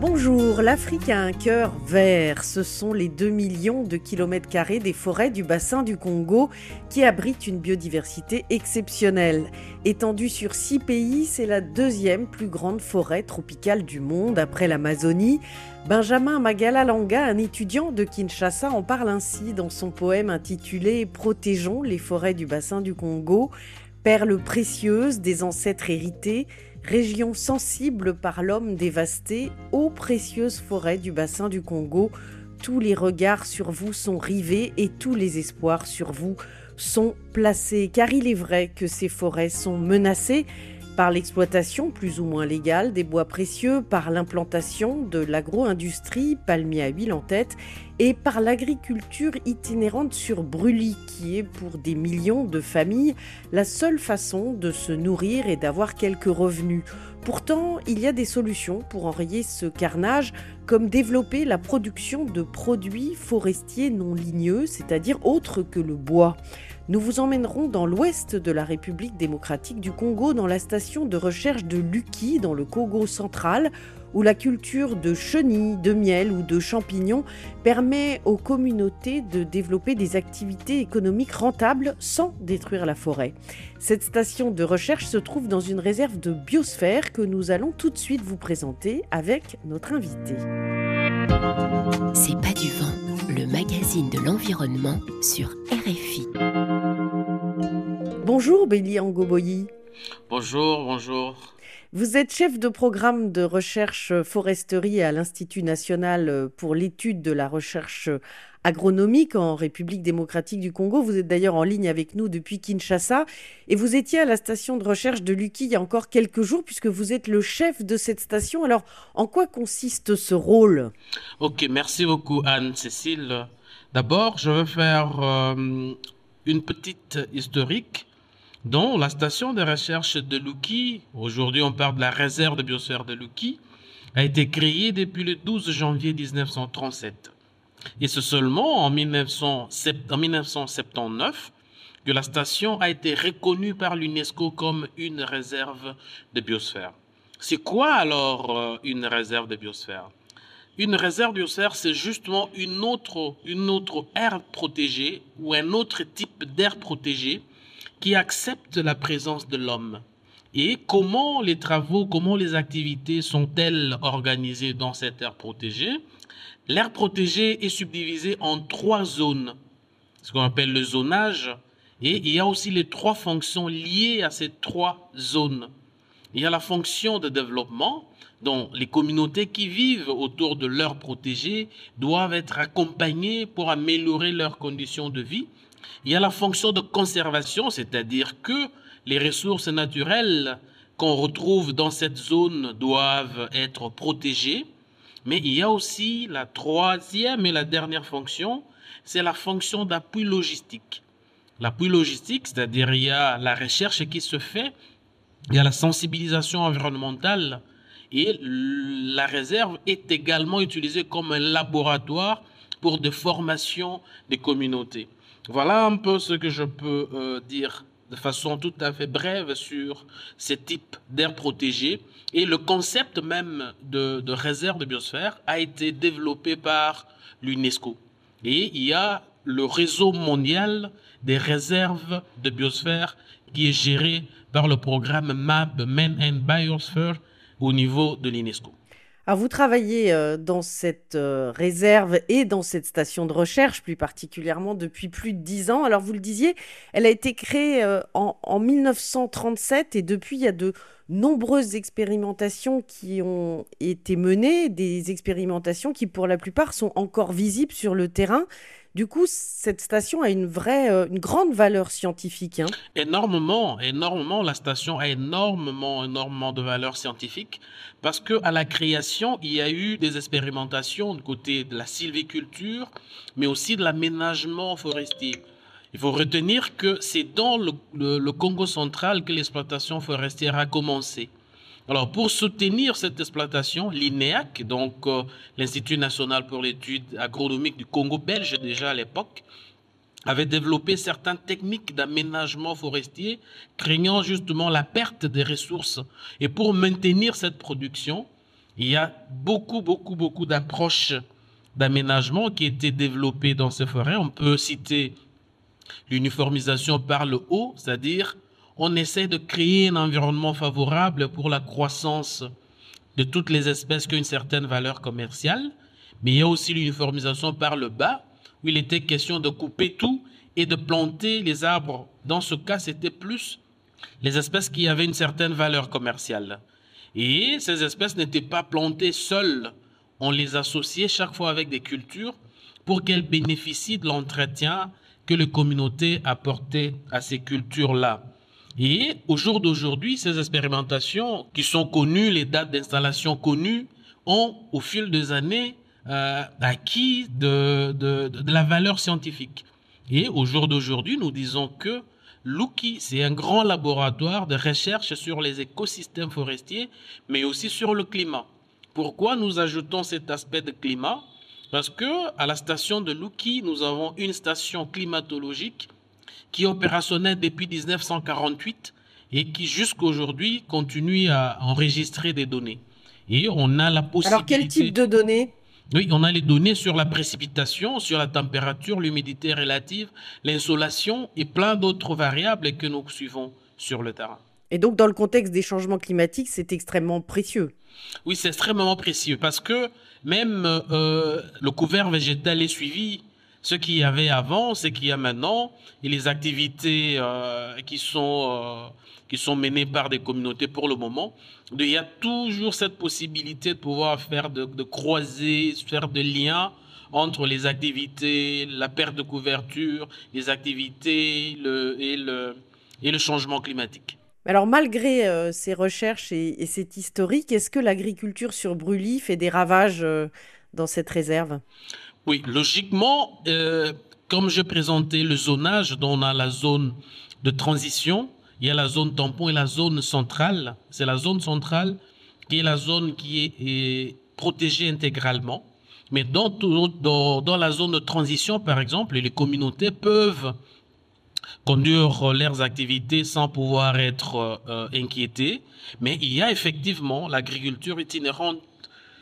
Bonjour, l'Afrique a un cœur vert. Ce sont les 2 millions de kilomètres carrés des forêts du bassin du Congo qui abritent une biodiversité exceptionnelle. Étendue sur six pays, c'est la deuxième plus grande forêt tropicale du monde après l'Amazonie. Benjamin Magalalanga, un étudiant de Kinshasa, en parle ainsi dans son poème intitulé Protégeons les forêts du bassin du Congo, perles précieuses des ancêtres hérités région sensible par l'homme dévasté, aux précieuses forêts du bassin du Congo, tous les regards sur vous sont rivés et tous les espoirs sur vous sont placés, car il est vrai que ces forêts sont menacées par l'exploitation plus ou moins légale des bois précieux, par l'implantation de l'agro-industrie, palmier à huile en tête, et par l'agriculture itinérante sur brûlis, qui est pour des millions de familles la seule façon de se nourrir et d'avoir quelques revenus. Pourtant, il y a des solutions pour enrayer ce carnage, comme développer la production de produits forestiers non ligneux, c'est-à-dire autres que le bois. Nous vous emmènerons dans l'ouest de la République démocratique du Congo, dans la station de recherche de Luki, dans le Congo central, où la culture de chenilles, de miel ou de champignons permet aux communautés de développer des activités économiques rentables sans détruire la forêt. Cette station de recherche se trouve dans une réserve de biosphère que nous allons tout de suite vous présenter avec notre invité. C'est pas du vent, magazine de l'environnement sur RFI. Bonjour Béli Angoboyi. Bonjour, bonjour. Vous êtes chef de programme de recherche foresterie à l'Institut national pour l'étude de la recherche agronomique en République démocratique du Congo. Vous êtes d'ailleurs en ligne avec nous depuis Kinshasa et vous étiez à la station de recherche de Luki il y a encore quelques jours puisque vous êtes le chef de cette station. Alors, en quoi consiste ce rôle? Ok, merci beaucoup Anne-Cécile. D'abord, je veux faire euh, une petite historique dont la station de recherche de Luki, aujourd'hui on parle de la réserve de biosphère de Luki, a été créée depuis le 12 janvier 1937. Et c'est seulement en, 1979 que la station a été reconnue par l'UNESCO comme une réserve de biosphère. C'est quoi alors euh, une réserve de biosphère? Une réserve de biosphère, c'est justement une autre, une autre aire protégée ou un autre type d'aire protégée qui accepte la présence de l'homme. Et comment les travaux, comment les activités sont-elles organisées dans cette aire protégée? L'aire protégée est subdivisée en trois zones, ce qu'on appelle le zonage, et il y a aussi les trois fonctions liées à ces trois zones. Il y a la fonction de développement, dont les communautés qui vivent autour de l'aire protégée doivent être accompagnées pour améliorer leurs conditions de vie. Il y a la fonction de conservation, c'est-à-dire que les ressources naturelles qu'on retrouve dans cette zone doivent être protégées. Mais il y a aussi la troisième et la dernière fonction, c'est la fonction d'appui logistique. L'appui logistique, c'est-à-dire il y a la recherche qui se fait, il y a la sensibilisation environnementale et la réserve est également utilisée comme un laboratoire pour des formations des communautés. Voilà un peu ce que je peux euh, dire de façon tout à fait brève sur ces types d'aires protégées. Et le concept même de, réserve de biosphère a été développé par l'UNESCO. Et il y a le réseau mondial des réserves de biosphère qui est géré par le programme MAB, Men and Biosphere, au niveau de l'UNESCO. Alors vous travaillez euh, dans cette euh, réserve et dans cette station de recherche plus particulièrement depuis plus de dix ans. Alors vous le disiez, elle a été créée euh, en 1937 et depuis il y a de nombreuses expérimentations qui ont été menées, des expérimentations qui pour la plupart sont encore visibles sur le terrain. Du coup, cette station a une vraie, euh, une grande valeur scientifique. Hein. Énormément, énormément. La station a énormément, énormément de valeur scientifique parce que à la création, il y a eu des expérimentations du côté de la sylviculture, mais aussi de l'aménagement forestier. Il faut retenir que c'est dans le, Congo central que l'exploitation forestière a commencé. Alors, pour soutenir cette exploitation, l'INEAC, donc euh, l'Institut national pour l'étude agronomique du Congo belge déjà à l'époque, avait développé certaines techniques d'aménagement forestier, craignant justement la perte des ressources. Et pour maintenir cette production, il y a beaucoup, beaucoup, beaucoup d'approches d'aménagement qui étaient développées dans ces forêts. On peut citer l'uniformisation par le haut, c'est-à-dire on essaie de créer un environnement favorable pour la croissance de toutes les espèces qui ont une certaine valeur commerciale, mais il y a aussi l'uniformisation par le bas, où il était question de couper tout et de planter les arbres. Dans ce cas, c'était plus les espèces qui avaient une certaine valeur commerciale. Et ces espèces n'étaient pas plantées seules. On les associait chaque fois avec des cultures pour qu'elles bénéficient de l'entretien que les communautés apportaient à ces cultures-là. Et au jour d'aujourd'hui, ces expérimentations qui sont connues, les dates d'installation connues, ont au fil des années euh, acquis de, la valeur scientifique. Et au jour d'aujourd'hui, nous disons que Luki, c'est un grand laboratoire de recherche sur les écosystèmes forestiers, mais aussi sur le climat. Pourquoi nous ajoutons cet aspect de climat? Parce que à la station de Luki, nous avons une station climatologique qui est opérationnelle depuis 1948 et qui jusqu'aujourd'hui continue à enregistrer des données. Et on a la possibilité. Alors quel type de données? Oui, on a les données sur la précipitation, sur la température, l'humidité relative, l'insolation et plein d'autres variables que nous suivons sur le terrain. Et donc, dans le contexte des changements climatiques, c'est extrêmement précieux. Oui, c'est extrêmement précieux parce que même euh, le couvert végétal est suivi. Ce qu'il y avait avant, ce qu'il y a maintenant, et les activités euh, qui sont euh, qui sont menées par des communautés pour le moment. Il y a toujours cette possibilité de pouvoir faire de, croiser, faire de liens entre les activités, la perte de couverture, les activités et, le, changement climatique. Alors malgré euh, ces recherches et, et cet historique, est-ce que l'agriculture sur brûlis fait des ravages dans cette réserve? Oui, logiquement, euh, comme j'ai présenté le zonage, dont on a la zone de transition, il y a la zone tampon et la zone centrale. C'est la zone centrale qui est la zone qui est, protégée intégralement. Mais dans, la zone de transition, par exemple, les communautés peuvent conduire leurs activités sans pouvoir être euh, inquiétées. Mais il y a effectivement l'agriculture itinérante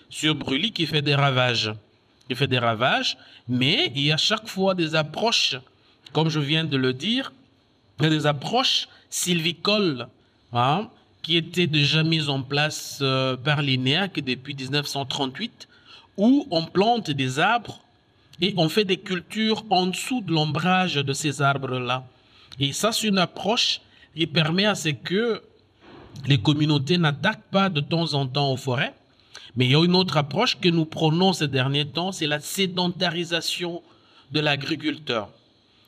sur Brûlis qui fait des ravages. Qui fait des ravages, mais il y a chaque fois des approches, comme je viens de le dire, des approches sylvicoles hein, qui étaient déjà mises en place euh, par l'INEAC depuis 1938, où on plante des arbres et on fait des cultures en dessous de l'ombrage de ces arbres-là. Et ça, c'est une approche qui permet à ce que les communautés n'attaquent pas de temps en temps aux forêts. Mais il y a une autre approche que nous prenons ces derniers temps, c'est la sédentarisation de l'agriculteur.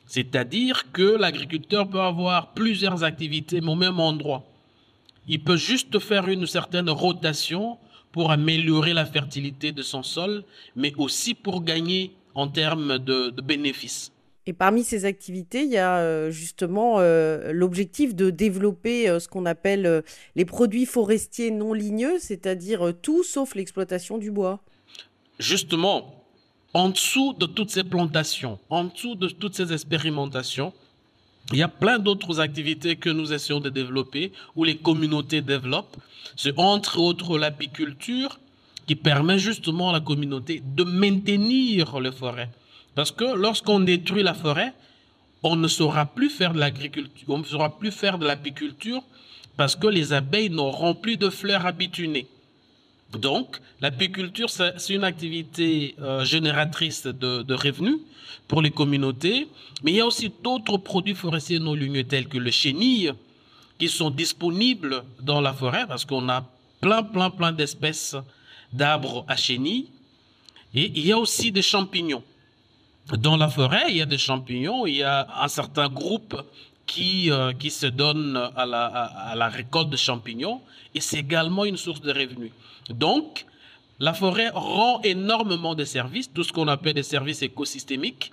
C'est-à-dire que l'agriculteur peut avoir plusieurs activités, au même endroit. Il peut juste faire une certaine rotation pour améliorer la fertilité de son sol, mais aussi pour gagner en termes de, bénéfices. Et parmi ces activités, il y a euh, justement euh, l'objectif de développer euh, ce qu'on appelle les produits forestiers non ligneux, c'est-à-dire tout sauf l'exploitation du bois. Justement, en dessous de toutes ces plantations, en dessous de toutes ces expérimentations, il y a plein d'autres activités que nous essayons de développer, ou les communautés développent. C'est entre autres l'apiculture qui permet justement à la communauté de maintenir les forêts. Parce que lorsqu'on détruit la forêt, on ne saura plus faire de l'agriculture, on ne saura plus faire de l'apiculture parce que les abeilles n'auront plus de fleurs à donc, l'apiculture, c'est une activité euh, génératrice de, revenus pour les communautés, mais il y a aussi d'autres produits forestiers non ligneux tels que le chenille qui sont disponibles dans la forêt parce qu'on a plein, plein, plein d'espèces d'arbres à chenille. Et il y a aussi des champignons. Dans la forêt, il y a des champignons, il y a un certain groupe qui, euh, qui se donne à la, à la récolte de champignons et c'est également une source de revenus. Donc, la forêt rend énormément de services, tout ce qu'on appelle des services écosystémiques,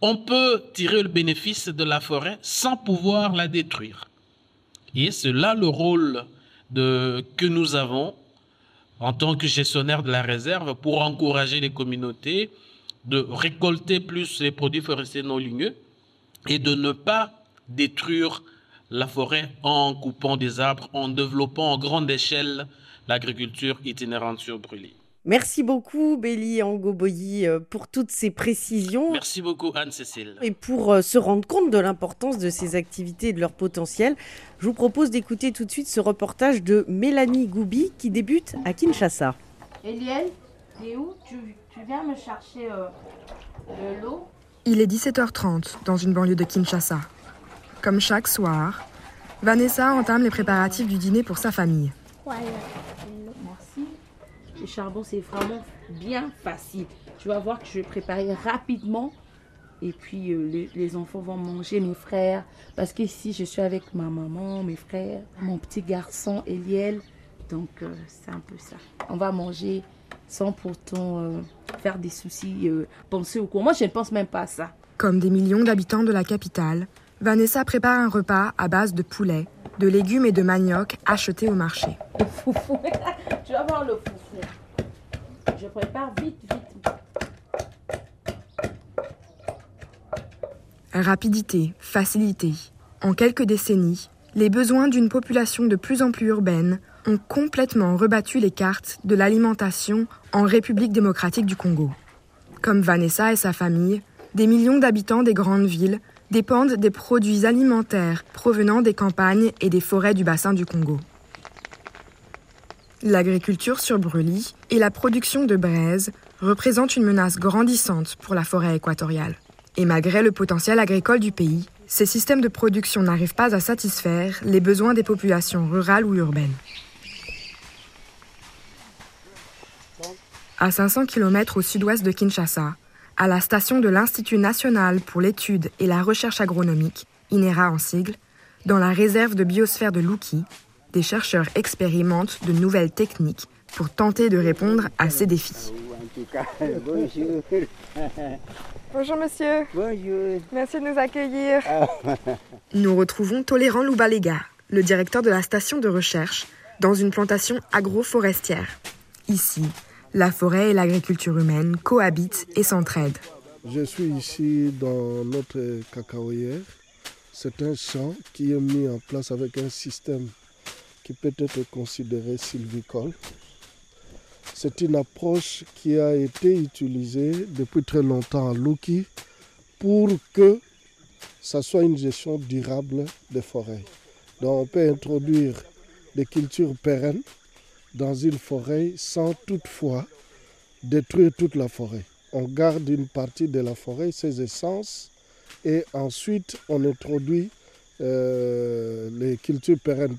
on peut tirer le bénéfice de la forêt sans pouvoir la détruire. Et c'est là le rôle de, que nous avons en tant que gestionnaire de la réserve pour encourager les communautés de récolter plus les produits forestiers non ligneux et de ne pas détruire la forêt en coupant des arbres, en développant en grande échelle l'agriculture itinérante sur brûlis. Merci beaucoup, Béli Angoboyi, euh, pour toutes ces précisions. Merci beaucoup, Anne-Cécile. Et pour euh, se rendre compte de l'importance de ces activités et de leur potentiel, je vous propose d'écouter tout de suite ce reportage de Mélanie Goubi qui débute à Kinshasa. Eliel, où tu, tu, viens me chercher euh, de l'eau? Il est 17h30 dans une banlieue de Kinshasa. Comme chaque soir, Vanessa entame les préparatifs du dîner pour sa famille. Voilà. Merci. Le charbon, c'est vraiment bien facile. Tu vas voir que je vais préparer rapidement. Et puis, euh, les, les, enfants vont manger, mes frères. Parce qu'ici, je suis avec ma maman, mes frères, mon petit garçon, Eliel. Donc, euh, c'est un peu ça. On va manger sans pourtant euh, faire des soucis, penser au cours. Moi, je ne pense même pas à ça. Comme des millions d'habitants de la capitale, Vanessa prépare un repas à base de poulet, de légumes et de manioc achetés au marché. Le foufou. tu vas voir le foufou. Je prépare vite, vite. Rapidité, facilité. En quelques décennies, les besoins d'une population de plus en plus urbaine ont complètement rebattu les cartes de l'alimentation en République démocratique du Congo. Comme Vanessa et sa famille, des millions d'habitants des grandes villes dépendent des produits alimentaires provenant des campagnes et des forêts du bassin du Congo. L'agriculture sur brûlis et la production de braise représentent une menace grandissante pour la forêt équatoriale. Et malgré le potentiel agricole du pays, ces systèmes de production n'arrivent pas à satisfaire les besoins des populations rurales ou urbaines. À 500 km au sud-ouest de Kinshasa, à la station de l'Institut national pour l'étude et la recherche agronomique, INERA en sigle, dans la réserve de biosphère de Louki, des chercheurs expérimentent de nouvelles techniques pour tenter de répondre à ces défis. Bonjour. Bonjour monsieur. Bonjour. Merci de nous accueillir. Nous retrouvons Tolérant Loubalega, le directeur de la station de recherche, dans une plantation agroforestière. Ici, la forêt et l'agriculture humaine cohabitent et s'entraident. Je suis ici dans notre cacaoyère. C'est un champ qui est mis en place avec un système qui peut être considéré sylvicole. C'est une approche qui a été utilisée depuis très longtemps à Luki pour que ça soit une gestion durable des forêts. Donc on peut introduire des cultures pérennes dans une forêt sans toutefois détruire toute la forêt. On garde une partie de la forêt, ses essences, et ensuite on introduit euh, les cultures pérennes.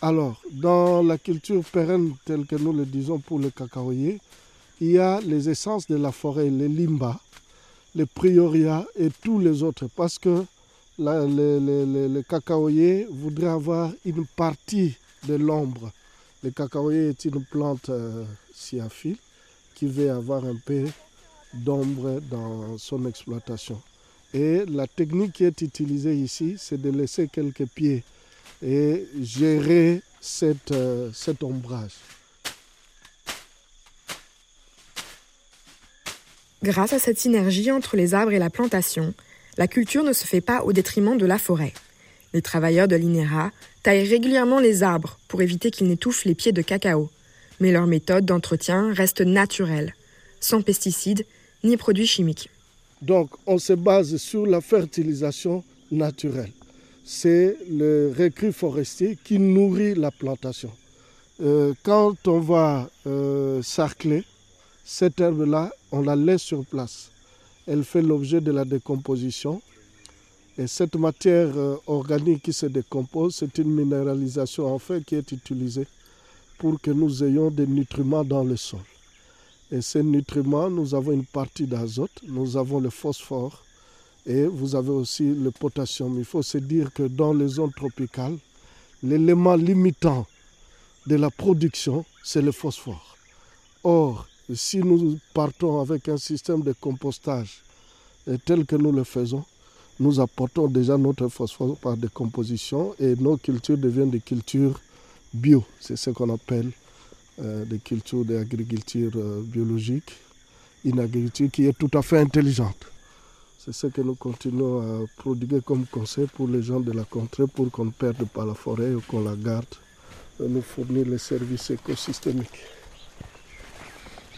Alors, dans la culture pérenne telle que nous le disons pour le cacaoyer, il y a les essences de la forêt, les limbas, les prioria et tous les autres, parce que la, les cacaoyers voudraient avoir une partie de l'ombre le cacaoyer est une plante euh, sciaphile qui veut avoir un peu d'ombre dans son exploitation. Et la technique qui est utilisée ici, c'est de laisser quelques pieds et gérer euh, cet ombrage. Grâce à cette synergie entre les arbres et la plantation, la culture ne se fait pas au détriment de la forêt. Les travailleurs de l'INERA taillent régulièrement les arbres pour éviter qu'ils n'étouffent les pieds de cacao. Mais leur méthode d'entretien reste naturelle, sans pesticides ni produits chimiques. Donc on se base sur la fertilisation naturelle. C'est le recrue forestier qui nourrit la plantation. Euh, quand on va euh, sarcler, cette herbe-là, on la laisse sur place. Elle fait l'objet de la décomposition et cette matière euh, organique qui se décompose, c'est une minéralisation en fait qui est utilisée pour que nous ayons des nutriments dans le sol. Et ces nutriments, nous avons une partie d'azote, nous avons le phosphore et vous avez aussi le potassium. Il faut se dire que dans les zones tropicales, l'élément limitant de la production, c'est le phosphore. Or, si nous partons avec un système de compostage Et tel que nous le faisons, nous apportons déjà notre phosphore par décomposition et nos cultures deviennent des cultures bio. C'est ce qu'on appelle euh, des cultures d'agriculture euh, biologique, une agriculture qui est tout à fait intelligente. C'est ce que nous continuons à prodiguer comme conseil pour les gens de la contrée pour qu'on ne perde pas la forêt ou qu'on la garde, et nous fournir les services écosystémiques.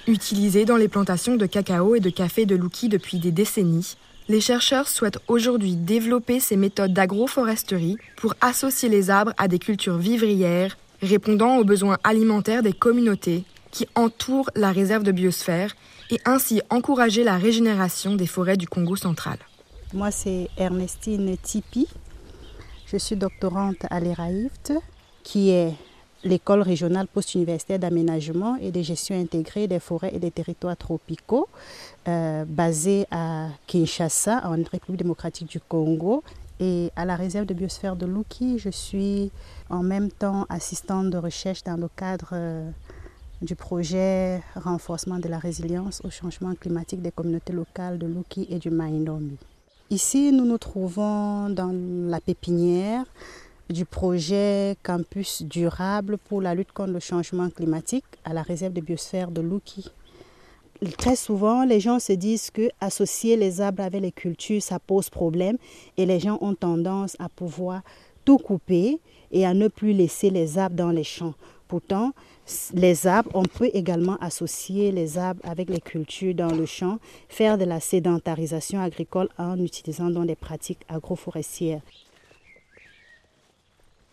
Utilisés dans les plantations de cacao et de café de Louki depuis des décennies, les chercheurs souhaitent aujourd'hui développer ces méthodes d'agroforesterie pour associer les arbres à des cultures vivrières répondant aux besoins alimentaires des communautés qui entourent la réserve de biosphère et ainsi encourager la régénération des forêts du Congo central. Moi, c'est Ernestine Tipi. Je suis doctorante à l'ERAIFT, qui est l'école régionale post-universitaire d'aménagement et de gestion intégrée des forêts et des territoires tropicaux, euh, basée à Kinshasa, en République démocratique du Congo. Et à la réserve de biosphère de Luki, je suis en même temps assistante de recherche dans le cadre euh, du projet renforcement de la résilience au changement climatique des communautés locales de Luki et du Maindombi. Ici, nous nous trouvons dans la pépinière du projet Campus durable pour la lutte contre le changement climatique à la réserve de biosphère de Luki. Très souvent, les gens se disent que associer les arbres avec les cultures, ça pose problème et les gens ont tendance à pouvoir tout couper et à ne plus laisser les arbres dans les champs. Pourtant, les arbres, on peut également associer les arbres avec les cultures dans le champ, faire de la sédentarisation agricole en utilisant donc des pratiques agroforestières.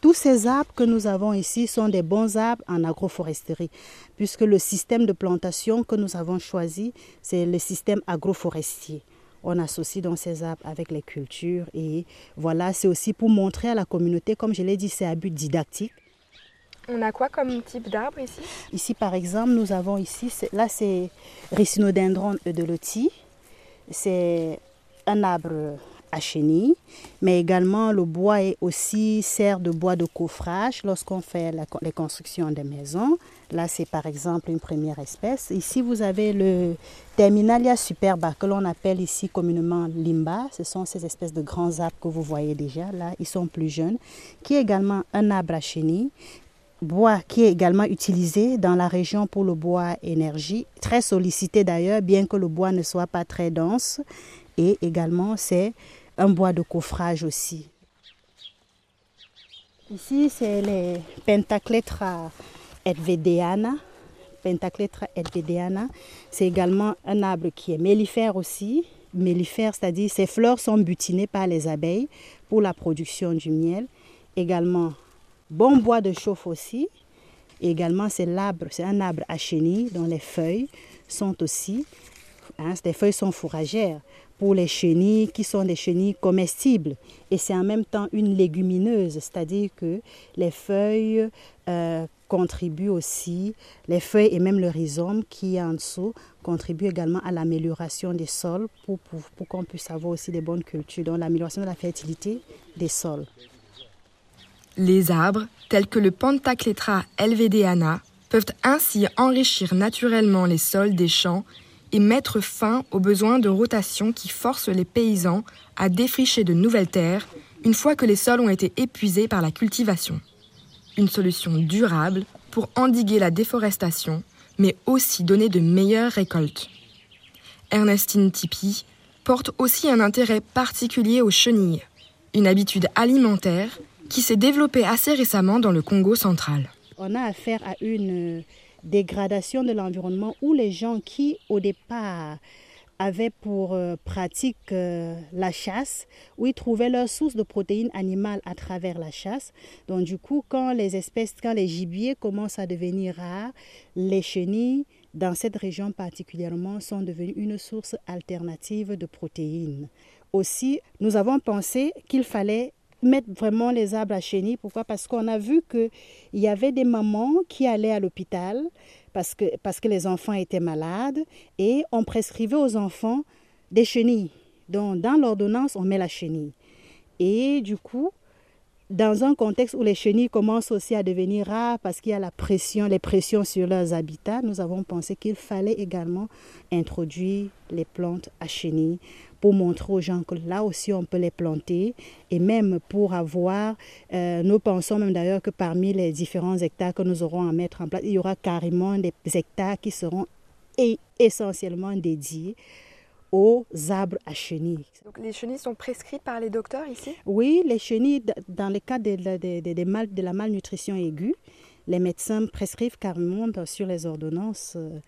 Tous ces arbres que nous avons ici sont des bons arbres en agroforesterie, puisque le système de plantation que nous avons choisi, c'est le système agroforestier. On associe donc ces arbres avec les cultures et voilà, c'est aussi pour montrer à la communauté, comme je l'ai dit, c'est à but didactique. On a quoi comme type d'arbre ici? Ici, par exemple, nous avons ici, là c'est Rhinodendron eudeloti. C'est un arbre à chenille, mais également le bois est aussi sert de bois de coffrage lorsqu'on fait les constructions des maisons. Là, c'est par exemple une première espèce. Ici, vous avez le Terminalia superba que l'on appelle ici communément limba. Ce sont ces espèces de grands arbres que vous voyez déjà. Là, ils sont plus jeunes, qui est également un arbre à chenille bois qui est également utilisé dans la région pour le bois énergie, très sollicité d'ailleurs, bien que le bois ne soit pas très dense. Et également, c'est un bois de coffrage aussi. Ici, c'est les Pentacletra edvedeana. Pentacletra edvedeana, c'est également un arbre qui est mellifère aussi. Mellifère, c'est-à-dire ses fleurs sont butinées par les abeilles pour la production du miel. Également, bon bois de chauffe aussi. également, c'est l'arbre, c'est un arbre à chenille dont les feuilles sont aussi, hein, les feuilles sont fourragères pour les chenilles qui sont des chenilles comestibles. Et c'est en même temps une légumineuse, c'est-à-dire que les feuilles euh, contribuent aussi, les feuilles et même le rhizome qui est en dessous contribuent également à l'amélioration des sols pour, qu'on puisse avoir aussi des bonnes cultures, donc l'amélioration de la fertilité des sols. Les arbres, tels que le Pantacletra helvedeana, peuvent ainsi enrichir naturellement les sols des champs et mettre fin aux besoins de rotation qui forcent les paysans à défricher de nouvelles terres une fois que les sols ont été épuisés par la cultivation. Une solution durable pour endiguer la déforestation, mais aussi donner de meilleures récoltes. Ernestine Tipi porte aussi un intérêt particulier aux chenilles, une habitude alimentaire qui s'est développée assez récemment dans le Congo central. On a affaire à une dégradation de l'environnement où les gens qui au départ avaient pour euh, pratique euh, la chasse, où ils trouvaient leur source de protéines animales à travers la chasse. Donc du coup, quand les espèces, quand les gibiers commencent à devenir rares, les chenilles, dans cette région particulièrement, sont devenues une source alternative de protéines. Aussi, nous avons pensé qu'il fallait mettre vraiment les arbres à chenilles. Pourquoi? Parce qu'on a vu qu'il y avait des mamans qui allaient à l'hôpital parce que, parce que les enfants étaient malades et on prescrivait aux enfants des chenilles. Donc, dans l'ordonnance, on met la chenille. Et du coup, dans un contexte où les chenilles commencent aussi à devenir rares parce qu'il y a la pression, les pressions sur leurs habitats, nous avons pensé qu'il fallait également introduire les plantes à chenilles pour montrer aux gens que là aussi on peut les planter et même pour avoir, euh, nous pensons même d'ailleurs que parmi les différents hectares que nous aurons à mettre en place, il y aura carrément des hectares qui seront essentiellement dédiés aux arbres à chenilles. Donc les chenilles sont prescrites par les docteurs ici? Oui, les chenilles, dans le cas de, de, la malnutrition aiguë, les médecins prescrivent carrément sur les ordonnances euh,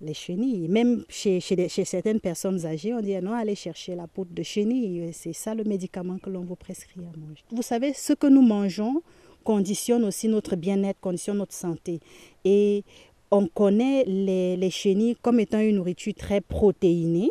les chenilles. Même chez, chez, chez, certaines personnes âgées, on dit non, allez chercher la poudre de chenille. C'est ça le médicament que l'on vous prescrit à manger. Vous savez, ce que nous mangeons conditionne aussi notre bien-être, conditionne notre santé. Et on connaît les, les chenilles comme étant une nourriture très protéinée.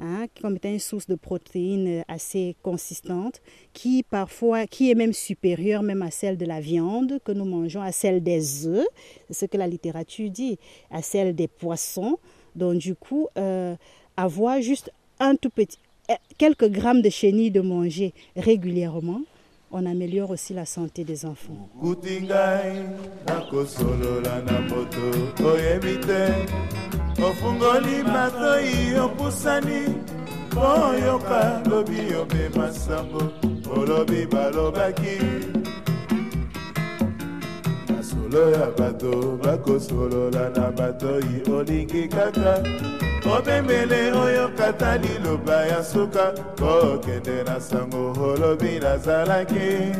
Hein, comme étant une source de protéines assez consistante, qui parfois, qui est même supérieure même à celle de la viande que nous mangeons, à celle des œufs, ce que la littérature dit, à celle des poissons. Donc du coup, euh, avoir juste un tout petit, eh, quelques grammes de chenilles de manger régulièrement, on améliore aussi la santé des enfants. Ofungoli matoi opusani oyoka lobi obe masambo olobi balobaki. Masolo ya bato bakosolola na batoi olingi kaka. Obembele oyokata liloba ya suka kokende na sango olobi nazalaki.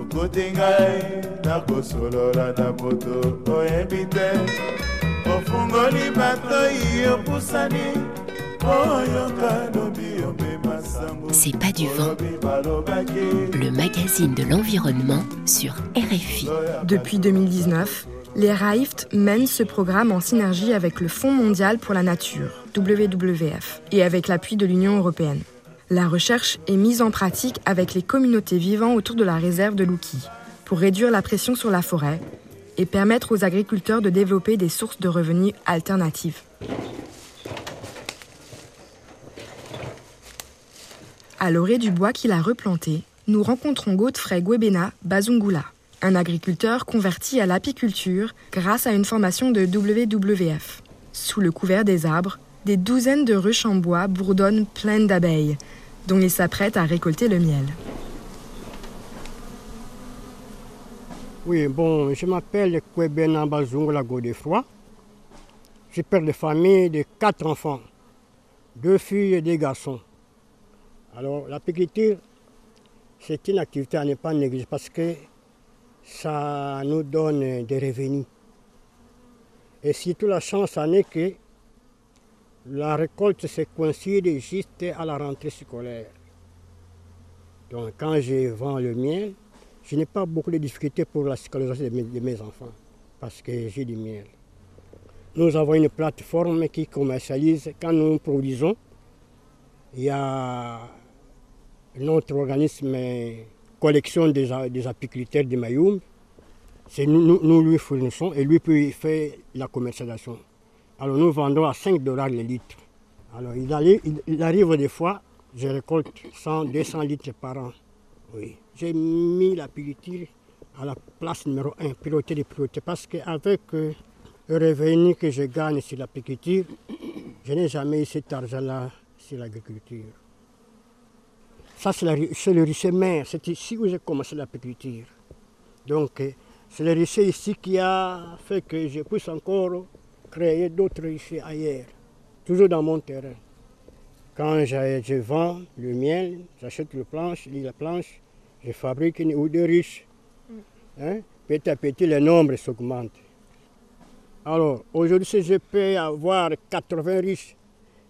Okuti ngai nakosolola na moto oyebi te ofungoli batoi opusani oyoka lobi obema sango C'est pas du vent. Le magazine de l'environnement sur RFI. Depuis 2019, les RAIFT mènent ce programme en synergie avec le Fonds mondial pour la nature, WWF, et avec l'appui de l'Union européenne. La recherche est mise en pratique avec les communautés vivant autour de la réserve de Louki pour réduire la pression sur la forêt et permettre aux agriculteurs de développer des sources de revenus alternatives. À l'orée du bois qu'il a replanté, nous rencontrons Godfrey Gwebena Bazungula, un agriculteur converti à l'apiculture grâce à une formation de WWF. Sous le couvert des arbres, des douzaines de ruches en bois bourdonnent pleines d'abeilles, dont il s'apprête à récolter le miel. Oui, bon, je m'appelle Kwebena Bazungula Godefroy. Je père de famille de quatre enfants, deux filles et deux garçons. Alors, l'apiculture, c'est une activité à ne pas négliger parce que ça nous donne des revenus. Et surtout, la chance en est que la récolte se coïncide juste à la rentrée scolaire. Donc, quand je vends le miel, je n'ai pas beaucoup de difficultés pour la scolarisation de mes, enfants parce que j'ai du miel. Nous avons une plateforme qui commercialise quand nous produisons. Il y a notre organisme collection des, apiculteurs de Mayoum. C'est nous, nous, lui fournissons et lui peut faire la commercialisation. Alors nous vendons à 5 dollars le litre. Alors il arrive, il arrive des fois, je récolte 100, 200 litres par an. Oui j'ai mis la piluture à la place numéro 1, piloter des priorités, parce qu'avec euh, le revenu que je gagne sur la piluture, je n'ai jamais eu cet argent-là sur l'agriculture. Ça, c'est le riche mère, c'est ici où j'ai commencé la piluture. Donc, euh, c'est le riche ici qui a fait que je puisse encore créer d'autres riches ailleurs, toujours dans mon terrain. Quand je, vends le miel, j'achète le planche, la planche, je fabrique une ou deux riches. Mm. Hein? Petit à petit, le nombre s'augmente. Alors, aujourd'hui, si je peux avoir 80 riches,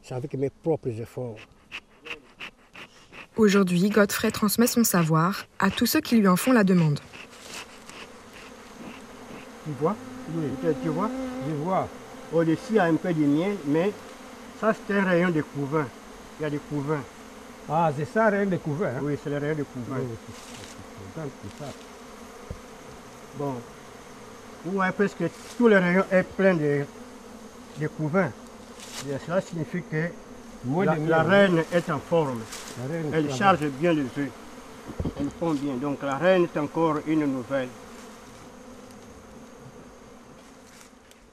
c'est avec mes propres efforts. Aujourd'hui, Godfrey transmet son savoir à tous ceux qui lui en font la demande. Tu vois? Oui, tu vois? Je vois. Au-dessus, il y a un peu de miel, mais ça, c'est un rayon de couvain. Il y a des couvains. Ah, c'est ça, rien de couvert. Hein? Oui, c'est le rien de couvert. Bon. Vous voyez presque tout le rayon est plein de, de couvains. Et cela signifie que la, reine est en forme. Elle charge bien les œufs. Elle pond bien. Donc la reine est encore une nouvelle.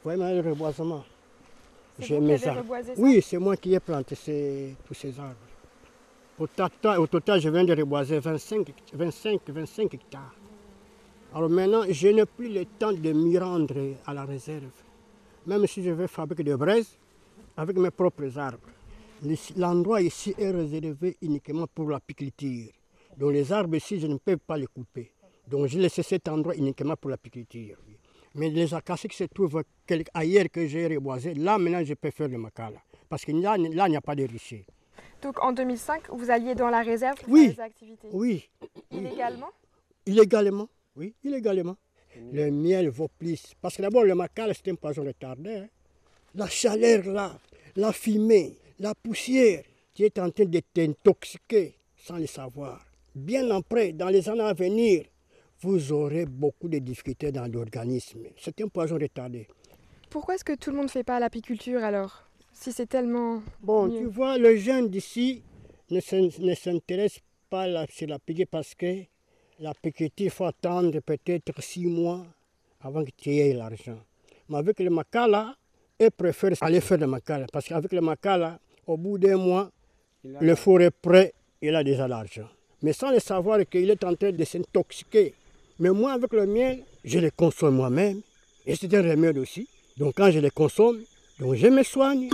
Vous voyez le reboisement J'ai mes arbres. Oui, c'est moi qui ai planté ces, tous ces arbres. Au total, au total, je viens de reboiser 25, 25, 25 hectares. Alors maintenant, je n'ai plus le temps de m'y rendre à la réserve. Même si je veux fabriquer des braises avec mes propres arbres. L'endroit ici est réservé uniquement pour l'apiculture. Donc les arbres ici, je ne peux pas les couper. Donc j'ai laissé cet endroit uniquement pour l'apiculture. Mais les acacias qui se trouvent ailleurs que j'ai reboisé, là maintenant je peux faire le macala. Parce que là, il n'y a pas de riches. Donc en 2005, vous alliez dans la réserve pour oui, faire des activités Oui. Illégalement Illégalement, oui, illégalement. Le miel vaut plus. Parce que d'abord, le macala, c'est un poison retardé. Hein. La chaleur là, la fumée, la poussière, tu es en train de t'intoxiquer sans le savoir. Bien après, dans les années à venir, vous aurez beaucoup de difficultés dans l'organisme. C'est un poison retardé. Pourquoi est-ce que tout le monde ne fait pas l'apiculture alors? Si c'est tellement. Bon, tu vois, les jeunes d'ici ne s'intéressent pas à l'apiculture parce que l'apiculture, il faut attendre peut-être six mois avant que tu aies l'argent. Mais avec le macala, ils préfèrent aller faire le macala parce qu'avec le macala, au bout d'un mois, le four est prêt, il a déjà l'argent. Mais sans le savoir qu'il est en train de s'intoxiquer mais moi, avec le miel, je le consomme moi-même. Et c'est un remède aussi. Donc quand je le consomme, donc je me soigne.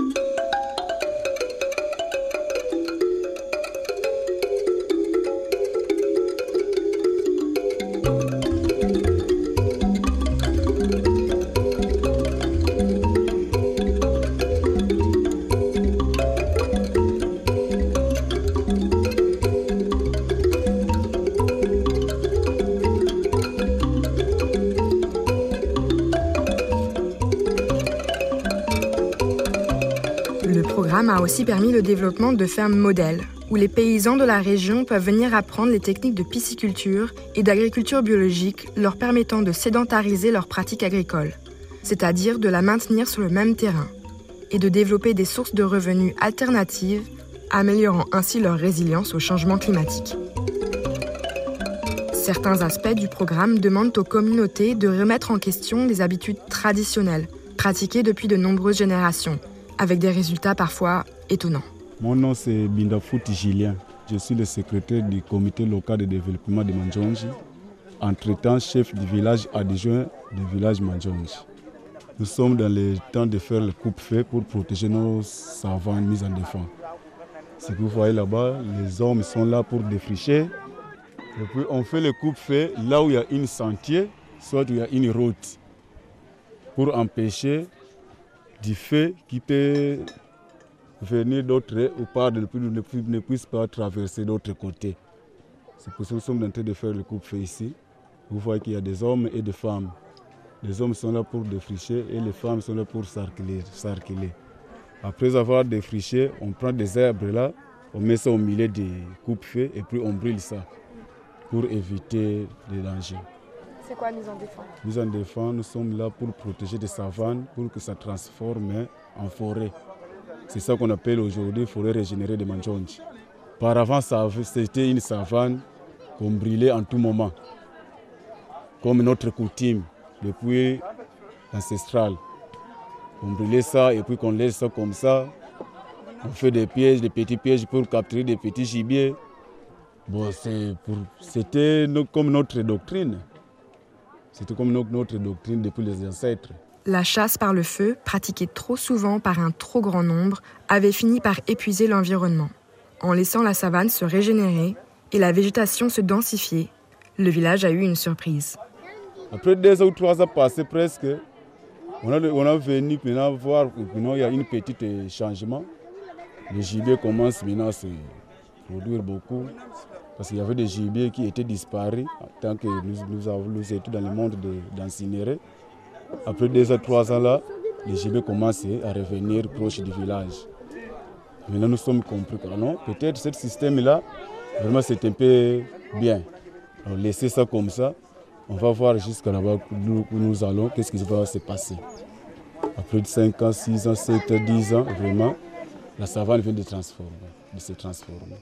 Aussi permis le développement de fermes modèles, où les paysans de la région peuvent venir apprendre les techniques de pisciculture et d'agriculture biologique, leur permettant de sédentariser leurs pratiques agricoles, c'est-à-dire de la maintenir sur le même terrain, et de développer des sources de revenus alternatives, améliorant ainsi leur résilience au changement climatique. Certains aspects du programme demandent aux communautés de remettre en question des habitudes traditionnelles, pratiquées depuis de nombreuses générations, avec des résultats parfois Mon nom c'est Bindafouti Julien. Je suis le secrétaire du comité local de développement de Manjonji, entre-temps chef du village adjoint du village Manjonji. Nous sommes dans le temps de faire le coupe-feu pour protéger nos savanes mises en défense. Ce que vous voyez là-bas, les hommes sont là pour défricher. Et puis on fait le coupe-feu là où il y a une sentier, soit où il y a une route, pour empêcher du feu qui peut venir d'autres ou pas, ne, ne puisse pas traverser d'autre côté. C'est pour ça que nous sommes en train de faire le coupe-feu ici. Vous voyez qu'il y a des hommes et des femmes. Les hommes sont là pour défricher et les femmes sont là pour s'arquiller. Après avoir défriché, on prend des herbes là, on met ça au milieu des coupe-feu et puis on brûle ça pour éviter les dangers. C'est quoi mise en défense Mise en défense, nous sommes là pour protéger des savanes, pour que ça transforme en forêt. C'est ça qu'on appelle aujourd'hui forêt régénérée de Manjonji. Par avant, c'était une savane qu'on brûlait en tout moment, comme notre coutume depuis ancestral. On brûlait ça et puis qu'on laisse ça comme ça. On fait des pièges, des petits pièges pour capturer des petits gibiers. Bon, c'était comme notre doctrine. C'était comme notre doctrine depuis les ancêtres. La chasse par le feu, pratiquée trop souvent par un trop grand nombre, avait fini par épuiser l'environnement. En laissant la savane se régénérer et la végétation se densifier, le village a eu une surprise. Après deux ou trois ans passés presque, on a, on a venu maintenant voir qu'il y a un petit changement. Le gibier commence maintenant à se produire beaucoup. Parce qu'il y avait des gibiers qui étaient disparus tant que nous, nous, étions dans le monde d'incinérer. Après deux ou trois ans là, les gibiers commencent à revenir proches du village. Maintenant nous sommes compris que non, peut-être ce système-là, vraiment c'est un peu bien. Alors laissez ça comme ça, on va voir jusqu'à là-bas où nous allons, qu'est-ce qui va se passer. Après 5 ans, 6 ans, 7 ans, 10 ans, vraiment, la savane vient de, transformer, de se transformer.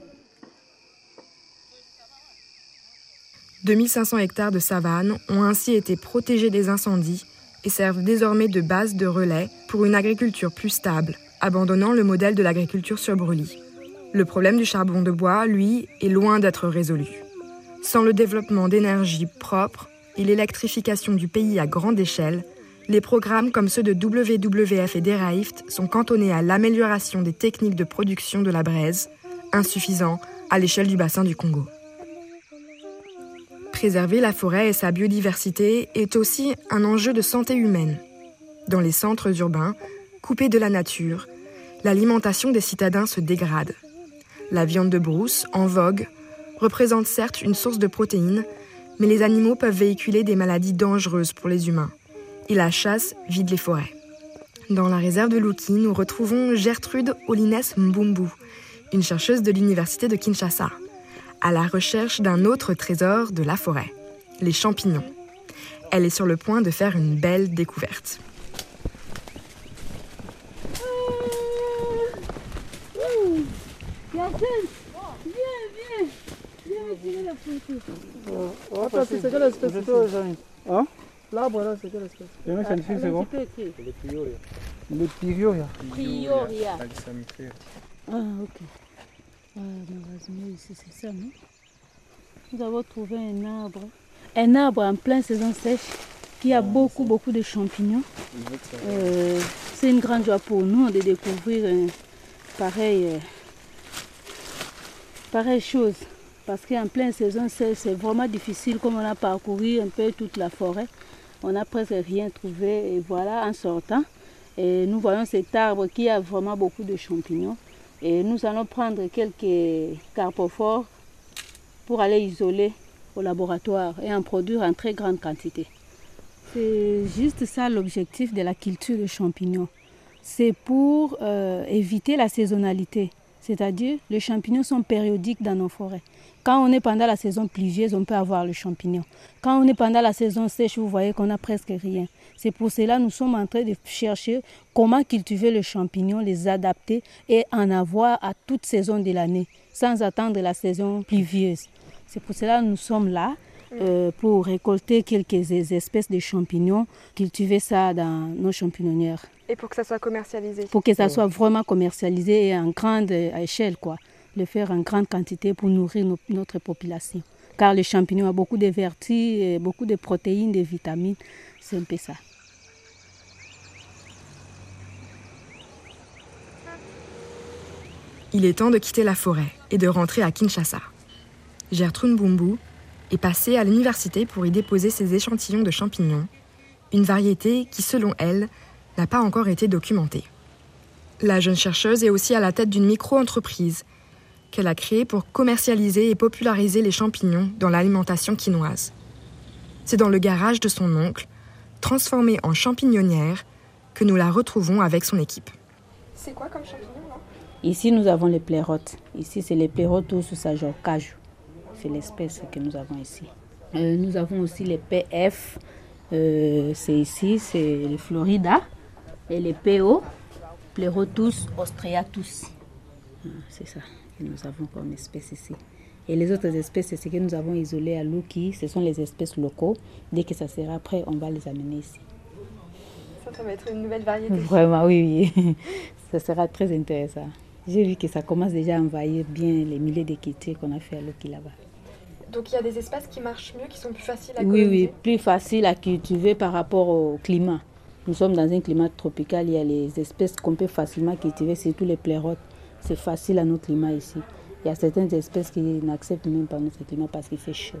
2500 hectares de savane ont ainsi été protégés des incendies et servent désormais de base de relais pour une agriculture plus stable, abandonnant le modèle de l'agriculture sur brûlis. Le problème du charbon de bois, lui, est loin d'être résolu. Sans le développement d'énergie propre et l'électrification du pays à grande échelle, les programmes comme ceux de WWF et d'Eraift sont cantonnés à l'amélioration des techniques de production de la braise, insuffisants à l'échelle du bassin du Congo. Préserver la forêt et sa biodiversité est aussi un enjeu de santé humaine. Dans les centres urbains, coupés de la nature, l'alimentation des citadins se dégrade. La viande de brousse, en vogue, représente certes une source de protéines, mais les animaux peuvent véhiculer des maladies dangereuses pour les humains. Et la chasse vide les forêts. Dans la réserve de Luki, nous retrouvons Gertrude Olines Mbumbu, une chercheuse de l'université de Kinshasa à la recherche d'un autre trésor de la forêt, les champignons. Elle est sur le point de faire une belle découverte. L'arbre là, c'est quelle espèce Le mec, c'est c'est bon Le prioria. Le prioria. Prioria. Ah, ok. Ah, ici, c'est ça, non Nous avons trouvé un arbre. Un arbre en pleine saison sèche qui a beaucoup, beaucoup de champignons. Euh, c'est une grande joie pour nous de découvrir euh, pareil, euh, pareille chose. Parce qu'en pleine saison sèche, c'est vraiment difficile comme on a parcouru un peu toute la forêt. On n'a presque rien trouvé et voilà, en sortant, et nous voyons cet arbre qui a vraiment beaucoup de champignons. Et nous allons prendre quelques carpophores pour aller isoler au laboratoire et en produire en très grande quantité. C'est juste ça l'objectif de la culture de champignons. C'est pour euh, éviter la saisonnalité. C'est-à-dire, les champignons sont périodiques dans nos forêts. Quand on est pendant la saison pluvieuse, on peut avoir le champignon. Quand on est pendant la saison sèche, vous voyez qu'on n'a presque rien. C'est pour cela que nous sommes en train de chercher comment cultiver le champignon, les adapter et en avoir à toute saison de l'année, sans attendre la saison pluvieuse. C'est pour cela que nous sommes là. Euh, pour récolter quelques espèces de champignons, cultiver ça dans nos champignonnières. Et pour que ça soit commercialisé Pour que ça soit vraiment commercialisé et en grande échelle, quoi. Le faire en grande quantité pour nourrir notre population. Car le champignon a beaucoup de vertus, beaucoup de protéines, de vitamines. C'est un peu ça. Il est temps de quitter la forêt et de rentrer à Kinshasa. Gertrude Bumbu est passée à l'université pour y déposer ses échantillons de champignons, une variété qui, selon elle, n'a pas encore été documentée. La jeune chercheuse est aussi à la tête d'une micro-entreprise qu'elle a créée pour commercialiser et populariser les champignons dans l'alimentation quinoise. C'est dans le garage de son oncle, transformé en champignonnière, que nous la retrouvons avec son équipe. C'est quoi comme champignon Ici, nous avons les plérotes. Ici, c'est les plérotes ou sous sa genre cajou. C'est l'espèce que nous avons ici. Euh, nous avons aussi les PF. Euh, c'est ici, c'est les Florida. Et les PO, Plérotus austriatus. Ah, c'est ça que nous avons comme espèce ici. Et les autres espèces, c'est ce que nous avons isolé à Luki. Ce sont les espèces locaux. Dès que ça sera prêt, on va les amener ici. Ça, ça va être une nouvelle variété. Vraiment, oui, oui. ça sera très intéressant. J'ai vu que ça commence déjà à envahir bien les milliers de quittés qu'on a fait à Loki là-bas. Donc il y a des espaces qui marchent mieux, qui sont plus faciles à cultiver Oui, oui, plus faciles à cultiver par rapport au climat. Nous sommes dans un climat tropical, il y a les espèces qu'on peut facilement cultiver, surtout les plérotes. C'est facile à notre climat ici. Il y a certaines espèces qui n'acceptent même pas notre climat parce qu'il fait chaud.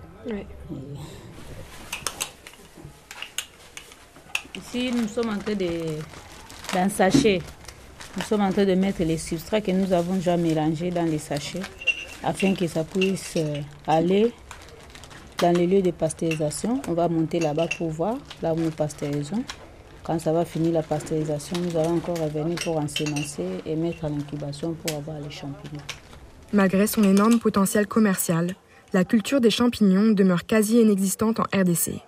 Ici, nous sommes en train d'un sachet nous sommes en train de mettre les substrats que nous avons déjà mélangés dans les sachets afin que ça puisse euh, aller dans les lieux de pasteurisation. On va monter là-bas pour voir, là où nous pasteurisons. Quand ça va finir la pasteurisation, nous allons encore revenir pour ensemencer et mettre en incubation pour avoir les champignons. Malgré son énorme potentiel commercial, la culture des champignons demeure quasi inexistante en RDC.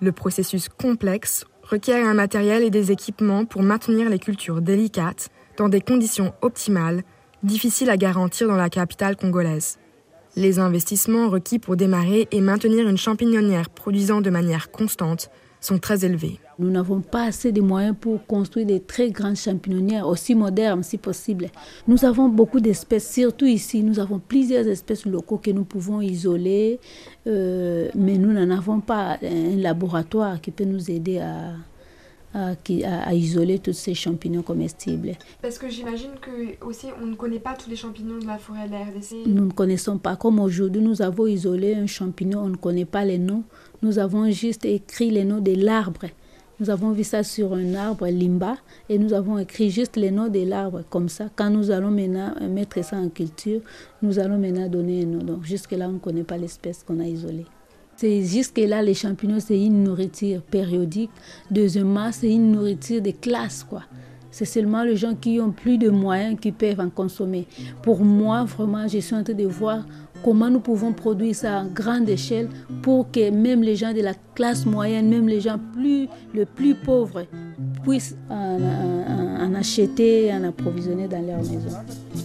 Le processus complexe requiert un matériel et des équipements pour maintenir les cultures délicates dans des conditions optimales, difficiles à garantir dans la capitale congolaise. Les investissements requis pour démarrer et maintenir une champignonnière produisant de manière constante sont très élevés. Nous n'avons pas assez de moyens pour construire des très grandes champignonnières, aussi modernes si possible. Nous avons beaucoup d'espèces, surtout ici, nous avons plusieurs espèces locaux que nous pouvons isoler, euh, mais nous n'en avons pas un laboratoire qui peut nous aider à, à, isoler tous ces champignons comestibles. Parce que j'imagine que aussi on ne connaît pas tous les champignons de la forêt de la RDC. Nous ne connaissons pas. Comme aujourd'hui, nous avons isolé un champignon, on ne connaît pas les noms. Nous avons juste écrit les noms de l'arbre. Nous avons vu ça sur un arbre limba et nous avons écrit juste les noms de l'arbre comme ça. Quand nous allons maintenant mettre ça en culture, nous allons maintenant donner un nom. Donc jusque-là, on ne connaît pas l'espèce qu'on a isolée. C'est jusque-là, les champignons, c'est une nourriture périodique. Deuxièmement, c'est une nourriture de classe, quoi. C'est seulement les gens qui ont plus de moyens qui peuvent en consommer. Pour moi, vraiment, je suis en train de voir comment nous pouvons produire ça à grande échelle pour que même les gens de la classe moyenne, même les gens plus, les plus pauvres, puissent en, acheter, en approvisionner dans leur maison?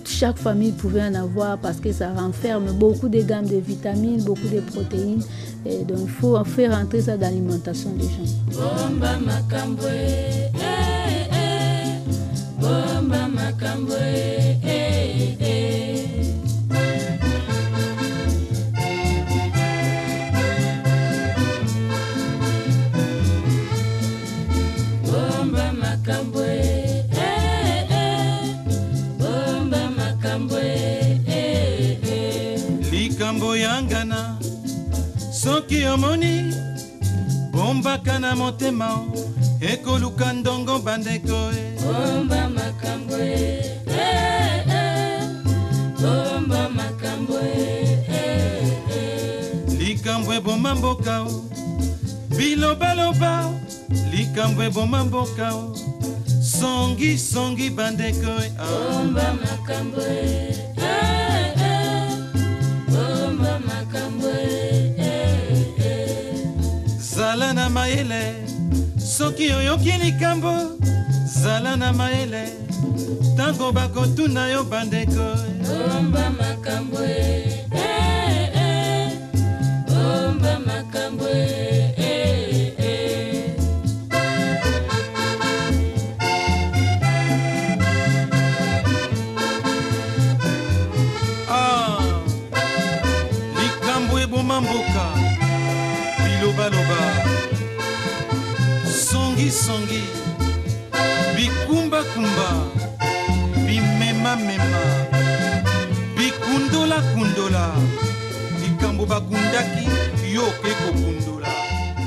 Chaque famille pouvait en avoir parce que ça renferme beaucoup de gammes de vitamines, beaucoup de protéines. Donc il faut faire entrer ça dans l'alimentation des gens. Eh, eh, eh. soki omoni bombaka na motema ekoluka ndongo bandeko bomba makambo eh, eh. bomba makambo likambo eboma mboka o oh. bilobaloba likambo eboma mboka o oh. Songisongi bandeko bomba makambo e zala na mayele soki oyoki likambo. Zala na mayele ntango bakotuna yo bandeko bomba makambo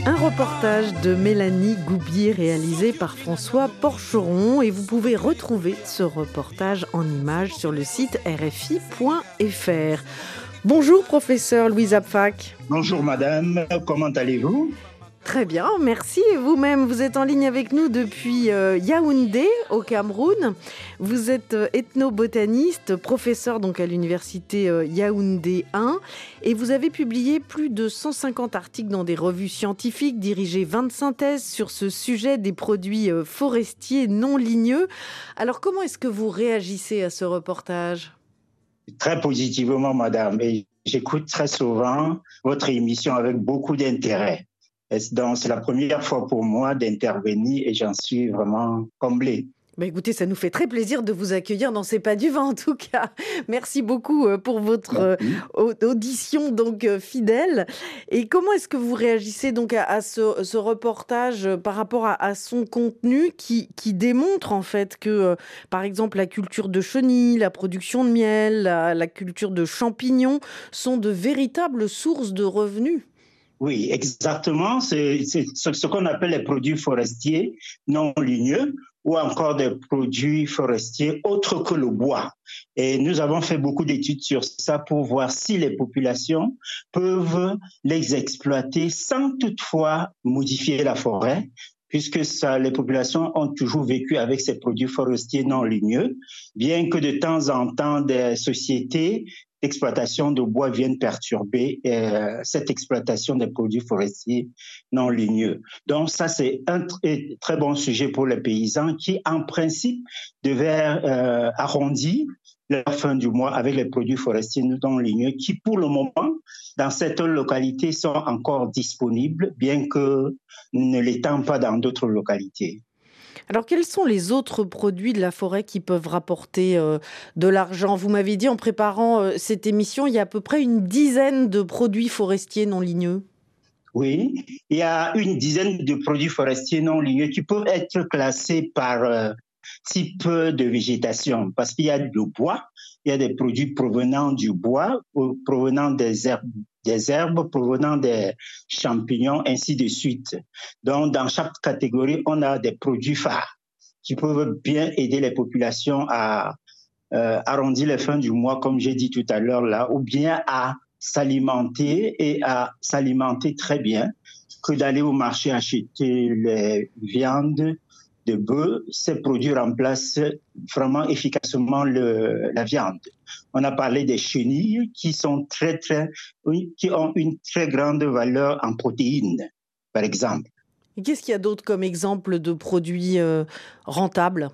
Un reportage de Mélanie Goubier réalisé par François Porcheron et vous pouvez retrouver ce reportage en images sur le site rfi.fr. Bonjour professeur Louise Abfac. Bonjour madame, comment allez-vous? Très bien, merci. Vous-même, vous êtes en ligne avec nous depuis euh, Yaoundé, au Cameroun. Vous êtes euh, ethnobotaniste, professeur donc à l'université euh, Yaoundé 1, et vous avez publié plus de 150 articles dans des revues scientifiques, dirigé 25 thèses sur ce sujet des produits forestiers non ligneux. Alors, comment est-ce que vous réagissez à ce reportage? Très positivement, madame. Et j'écoute très souvent votre émission avec beaucoup d'intérêt. Donc, c'est la première fois pour moi d'intervenir et j'en suis vraiment comblé. Bah écoutez, ça nous fait très plaisir de vous accueillir dans C'est pas du vin en tout cas. Merci beaucoup pour votre audition donc fidèle. Et comment est-ce que vous réagissez donc à, à ce, ce, reportage par rapport à, à son contenu qui, qui, démontre en fait que par exemple la culture de chenilles, la production de miel, la, la culture de champignons sont de véritables sources de revenus? Oui, exactement. C'est ce qu'on appelle les produits forestiers non ligneux ou encore des produits forestiers autres que le bois. Et nous avons fait beaucoup d'études sur ça pour voir si les populations peuvent les exploiter sans toutefois modifier la forêt, puisque les populations ont toujours vécu avec ces produits forestiers non ligneux, bien que de temps en temps des sociétés exploitation de bois viennent perturber euh, cette exploitation des produits forestiers non ligneux. Donc ça, c'est un très bon sujet pour les paysans qui, en principe, devaient euh, arrondir leur fin du mois avec les produits forestiers non ligneux qui, pour le moment, dans certaines localités, sont encore disponibles, bien que ne l'étant pas dans d'autres localités. Alors, quels sont les autres produits de la forêt qui peuvent rapporter euh, de l'argent? Vous m'avez dit en préparant euh, cette émission, il y a à peu près une dizaine de produits forestiers non ligneux. Oui, il y a une dizaine de produits forestiers non ligneux qui peuvent être classés par euh, type de végétation, parce qu'il y a du bois, il y a des produits provenant du bois, provenant des herbes, des herbes, provenant des champignons, ainsi de suite. Donc, dans chaque catégorie, on a des produits phares qui peuvent bien aider les populations à euh, arrondir les fins du mois, comme j'ai dit tout à l'heure là, ou bien à s'alimenter et à s'alimenter très bien que d'aller au marché acheter les viandes de bœuf. Ces produits remplacent vraiment efficacement la viande. On a parlé des chenilles qui sont très très qui ont une très grande valeur en protéines, par exemple. Qu'est-ce qu'il y a d'autre comme exemple de produits euh, rentables?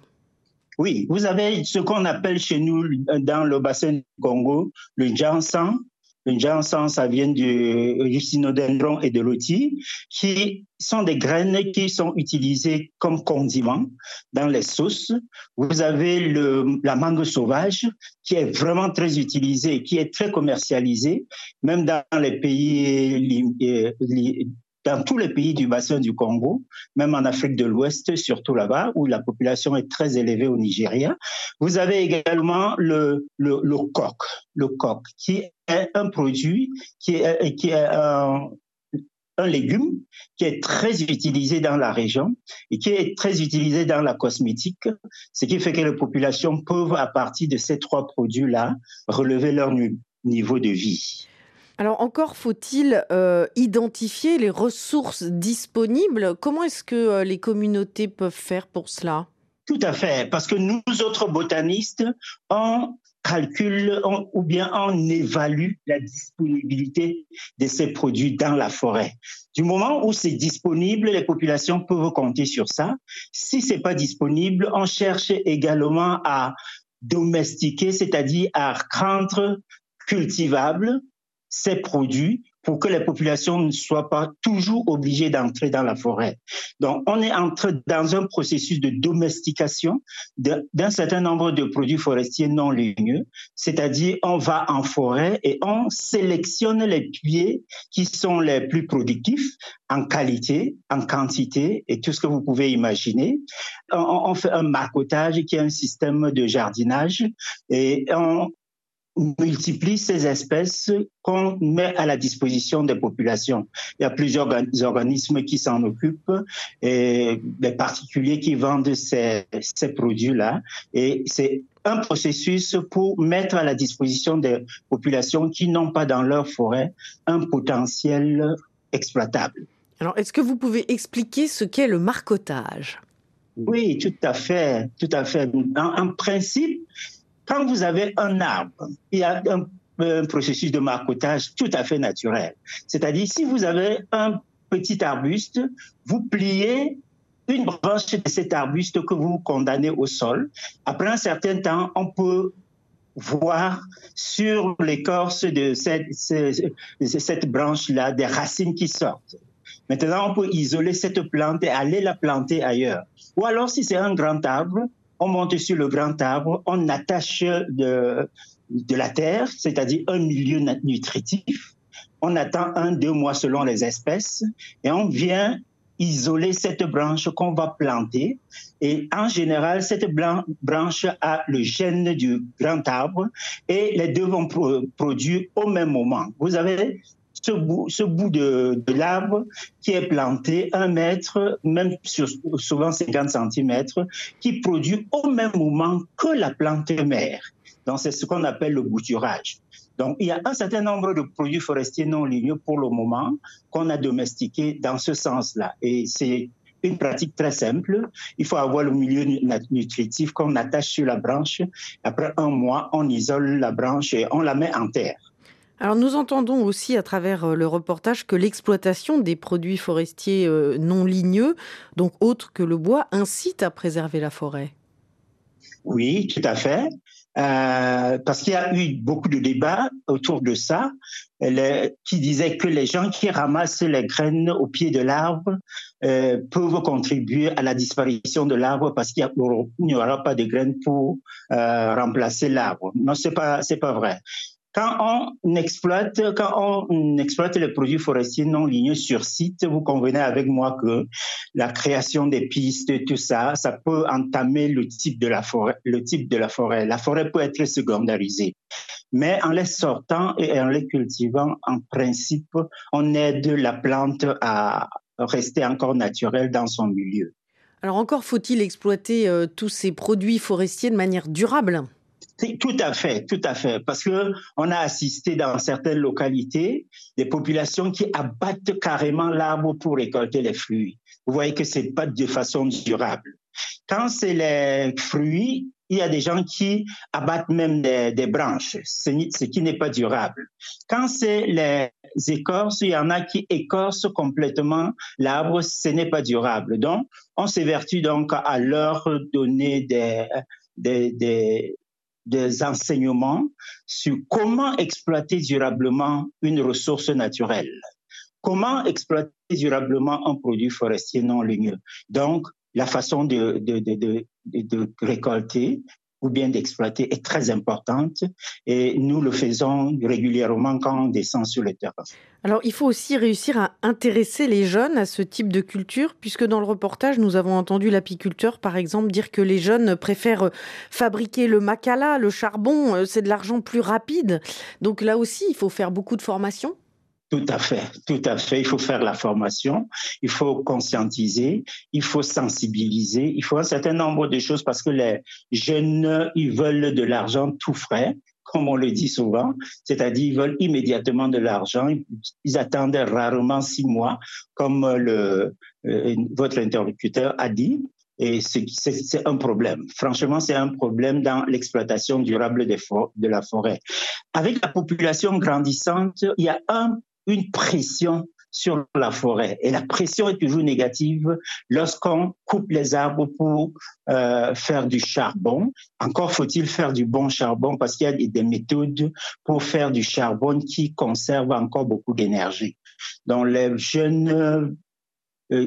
Oui, vous avez ce qu'on appelle chez nous dans le bassin du Congo le ginseng, le ginseng, ça vient du synodendron et de l'outil, qui sont des graines qui sont utilisées comme condiments dans les sauces. Vous avez la mangue sauvage, qui est vraiment très utilisée, qui est très commercialisée, même dans les pays dans tous les pays du bassin du Congo, même en Afrique de l'Ouest, surtout là-bas, où la population est très élevée au Nigeria. Vous avez également le, le, le coq, le coq, qui est un produit, qui est, qui est un, un légume qui est très utilisé dans la région et qui est très utilisé dans la cosmétique, ce qui fait que les populations peuvent, à partir de ces trois produits-là, relever leur niveau de vie. Alors encore faut-il euh, identifier les ressources disponibles. Comment est-ce que euh, les communautés peuvent faire pour cela? Tout à fait, parce que nous autres botanistes, on calcule ou bien on évalue la disponibilité de ces produits dans la forêt. Du moment où c'est disponible, les populations peuvent compter sur ça. Si c'est pas disponible, on cherche également à domestiquer, c'est-à-dire à rendre cultivable ces produits pour que les populations ne soient pas toujours obligées d'entrer dans la forêt. Donc, on est entré dans un processus de domestication d'un certain nombre de produits forestiers non ligneux, c'est-à-dire on va en forêt et on sélectionne les pieds qui sont les plus productifs en qualité, en quantité et tout ce que vous pouvez imaginer. On, on fait un marcotage qui est un système de jardinage et on multiplie ces espèces qu'on met à la disposition des populations. Il y a plusieurs organismes qui s'en occupent et des particuliers qui vendent ces, ces produits-là. Et c'est un processus pour mettre à la disposition des populations qui n'ont pas dans leur forêt un potentiel exploitable. Alors, est-ce que vous pouvez expliquer ce qu'est le marcotage? Oui, tout à fait, tout à fait. en principe, quand vous avez un arbre, il y a un, processus de marcotage tout à fait naturel. C'est-à-dire, si vous avez un petit arbuste, vous pliez une branche de cet arbuste que vous condamnez au sol. Après un certain temps, on peut voir sur l'écorce de cette, branche-là des racines qui sortent. Maintenant, on peut isoler cette plante et aller la planter ailleurs. Ou alors, si c'est un grand arbre, on monte sur le grand arbre, on attache de, la terre, c'est-à-dire un milieu nutritif. On attend un, deux mois selon les espèces et on vient isoler cette branche qu'on va planter. Et en général, cette branche a le gène du grand arbre et les deux vont produire au même moment. Vous avez ce bout, ce bout de, de l'arbre qui est planté un mètre, même sur, souvent 50 cm, qui produit au même moment que la plante mère. Donc, c'est ce qu'on appelle le bouturage. Donc, il y a un certain nombre de produits forestiers non ligneux pour le moment qu'on a domestiqués dans ce sens-là. Et c'est une pratique très simple. Il faut avoir le milieu nutritif qu'on attache sur la branche. Après un mois, on isole la branche et on la met en terre. Alors nous entendons aussi à travers euh, le reportage que l'exploitation des produits forestiers euh, non ligneux, donc autres que le bois, incite à préserver la forêt. Oui, tout à fait. euh, parce qu'il y a eu beaucoup de débats autour de ça, qui disaient que les gens qui ramassent les graines au pied de l'arbre peuvent contribuer à la disparition de l'arbre parce qu'il n'y aura pas de graines pour remplacer l'arbre. Non, c'est pas c'est pas vrai quand on exploite, quand on exploite les produits forestiers non ligneux sur site, vous convenez avec moi que la création des pistes, tout ça, ça peut entamer le type de la forêt. Le type de la forêt, la forêt peut être secondarisée. Mais en les sortant et en les cultivant, en principe, on aide la plante à rester encore naturelle dans son milieu. Alors encore faut-il exploiter euh, tous ces produits forestiers de manière durable tout à fait, tout à fait, parce que on a assisté dans certaines localités des populations qui abattent carrément l'arbre pour récolter les fruits. Vous voyez que c'est pas de façon durable. Quand c'est les fruits, il y a des gens qui abattent même des, branches, ce qui n'est pas durable. Quand c'est les écorces, il y en a qui écorcent complètement l'arbre, ce n'est pas durable. Donc, on s'évertue donc à leur donner des, des, des enseignements sur comment exploiter durablement une ressource naturelle, comment exploiter durablement un produit forestier non ligneux. Donc, la façon de, de, de, de récolter, ou bien d'exploiter est très importante et nous le faisons régulièrement quand on descend sur le terrain. Alors il faut aussi réussir à intéresser les jeunes à ce type de culture puisque dans le reportage nous avons entendu l'apiculteur par exemple dire que les jeunes préfèrent fabriquer le macala, le charbon, euh, c'est de l'argent plus rapide. Donc là aussi il faut faire beaucoup de formation. Tout à fait, tout à fait. Il faut faire la formation, il faut conscientiser, il faut sensibiliser, il faut un certain nombre de choses parce que les jeunes, ils veulent de l'argent tout frais, comme on le dit souvent, c'est-à-dire ils veulent immédiatement de l'argent, ils attendent rarement six mois, comme euh, votre interlocuteur a dit. Et c'est un problème. Franchement, c'est un problème dans l'exploitation durable de la forêt. Avec la population grandissante, il y a un une pression sur la forêt. Et la pression est toujours négative lorsqu'on coupe les arbres pour euh, faire du charbon. Encore faut-il faire du bon charbon parce qu'il y a des, méthodes pour faire du charbon qui conservent encore beaucoup d'énergie. Donc les jeunes euh,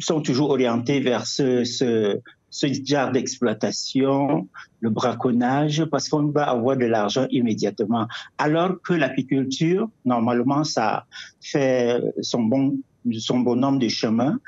sont toujours orientés vers ce, ce genre d'exploitation, le braconnage, parce qu'on va avoir de l'argent immédiatement. Alors que l'apiculture, normalement, ça fait son bon, son bon nombre de chemins.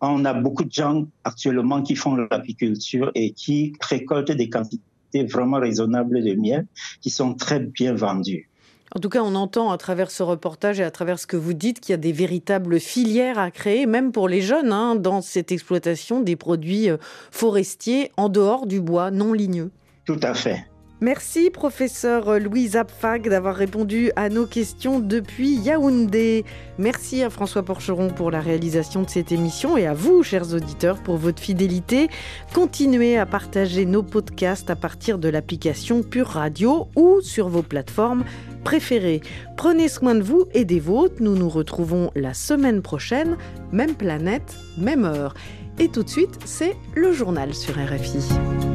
On a beaucoup de gens actuellement qui font l'apiculture et qui récoltent des quantités vraiment raisonnables de miel qui sont très bien vendues. En tout cas, on entend à travers ce reportage et à travers ce que vous dites qu'il y a des véritables filières à créer, même pour les jeunes, hein, dans cette exploitation des produits euh, forestiers en dehors du bois non ligneux. Tout à fait. Merci, professeur Louise Apfag, d'avoir répondu à nos questions depuis Yaoundé. Merci à François Porcheron pour la réalisation de cette émission et à vous, chers auditeurs, pour votre fidélité. Continuez à partager nos podcasts à partir de l'application Pure Radio ou sur vos plateformes préférées. Prenez soin de vous et des vôtres. Nous nous retrouvons la semaine prochaine, même planète, même heure. Et tout de suite, c'est le journal sur RFI.